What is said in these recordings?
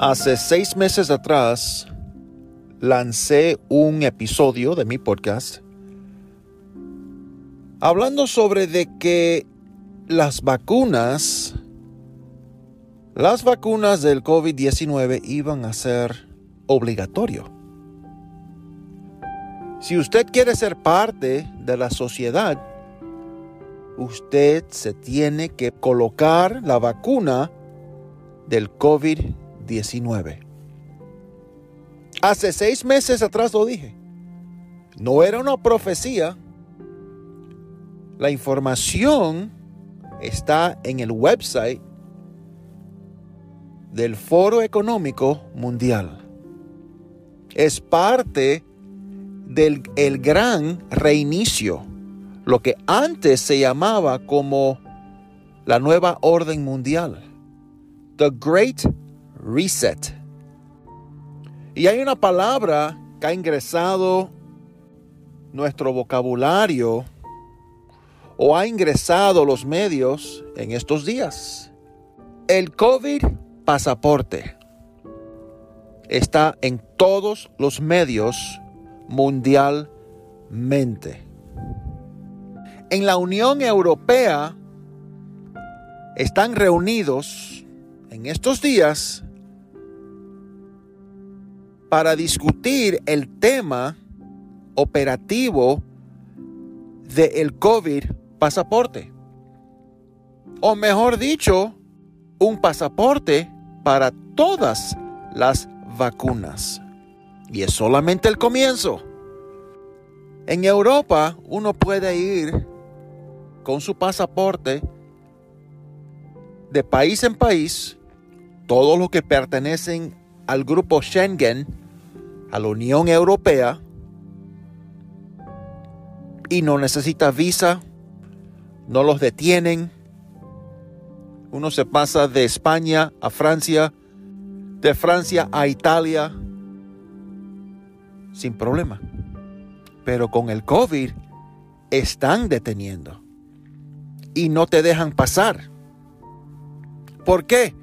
Hace seis meses atrás lancé un episodio de mi podcast hablando sobre de que las vacunas, las vacunas del COVID-19 iban a ser obligatorio. Si usted quiere ser parte de la sociedad, usted se tiene que colocar la vacuna del COVID-19 19. Hace seis meses atrás lo dije. No era una profecía. La información está en el website del Foro Económico Mundial. Es parte del el gran reinicio, lo que antes se llamaba como la nueva orden mundial. The Great reset. Y hay una palabra que ha ingresado nuestro vocabulario o ha ingresado los medios en estos días. El COVID pasaporte está en todos los medios mundialmente. En la Unión Europea están reunidos en estos días para discutir el tema operativo del COVID pasaporte. O mejor dicho, un pasaporte para todas las vacunas. Y es solamente el comienzo. En Europa uno puede ir con su pasaporte de país en país, todos los que pertenecen al grupo Schengen, a la Unión Europea, y no necesita visa, no los detienen. Uno se pasa de España a Francia, de Francia a Italia, sin problema. Pero con el COVID están deteniendo y no te dejan pasar. ¿Por qué?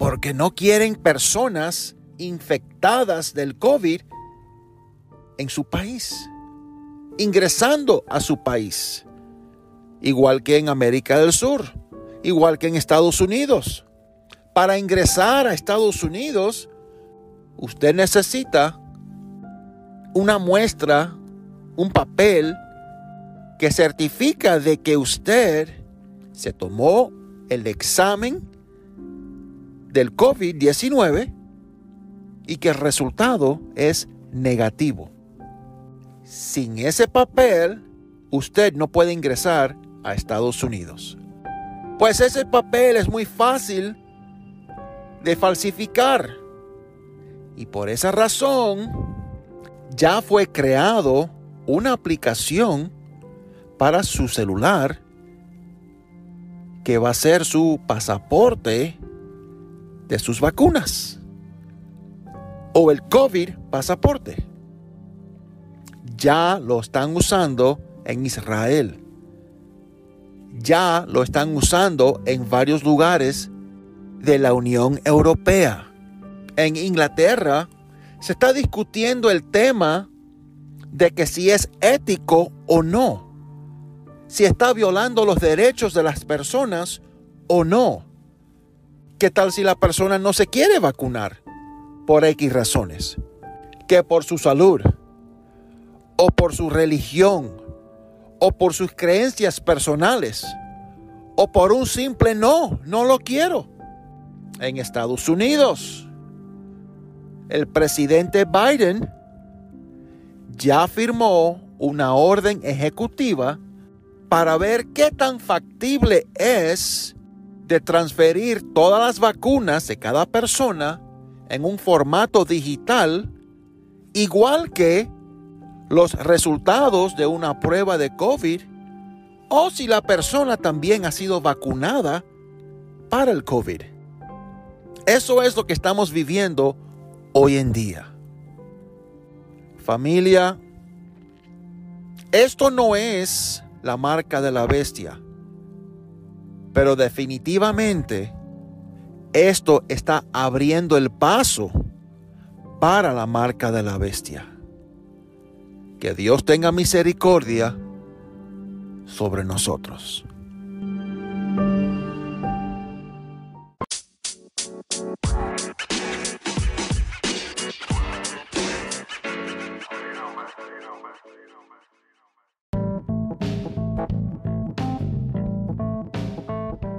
Porque no quieren personas infectadas del COVID en su país, ingresando a su país, igual que en América del Sur, igual que en Estados Unidos. Para ingresar a Estados Unidos, usted necesita una muestra, un papel que certifica de que usted se tomó el examen del COVID-19 y que el resultado es negativo. Sin ese papel, usted no puede ingresar a Estados Unidos. Pues ese papel es muy fácil de falsificar. Y por esa razón, ya fue creado una aplicación para su celular que va a ser su pasaporte de sus vacunas o el COVID pasaporte. Ya lo están usando en Israel. Ya lo están usando en varios lugares de la Unión Europea. En Inglaterra se está discutiendo el tema de que si es ético o no, si está violando los derechos de las personas o no. ¿Qué tal si la persona no se quiere vacunar por X razones? Que por su salud, o por su religión, o por sus creencias personales, o por un simple no, no lo quiero. En Estados Unidos, el presidente Biden ya firmó una orden ejecutiva para ver qué tan factible es de transferir todas las vacunas de cada persona en un formato digital, igual que los resultados de una prueba de COVID o si la persona también ha sido vacunada para el COVID. Eso es lo que estamos viviendo hoy en día. Familia, esto no es la marca de la bestia, pero definitivamente esto está abriendo el paso para la marca de la bestia. Que Dios tenga misericordia sobre nosotros.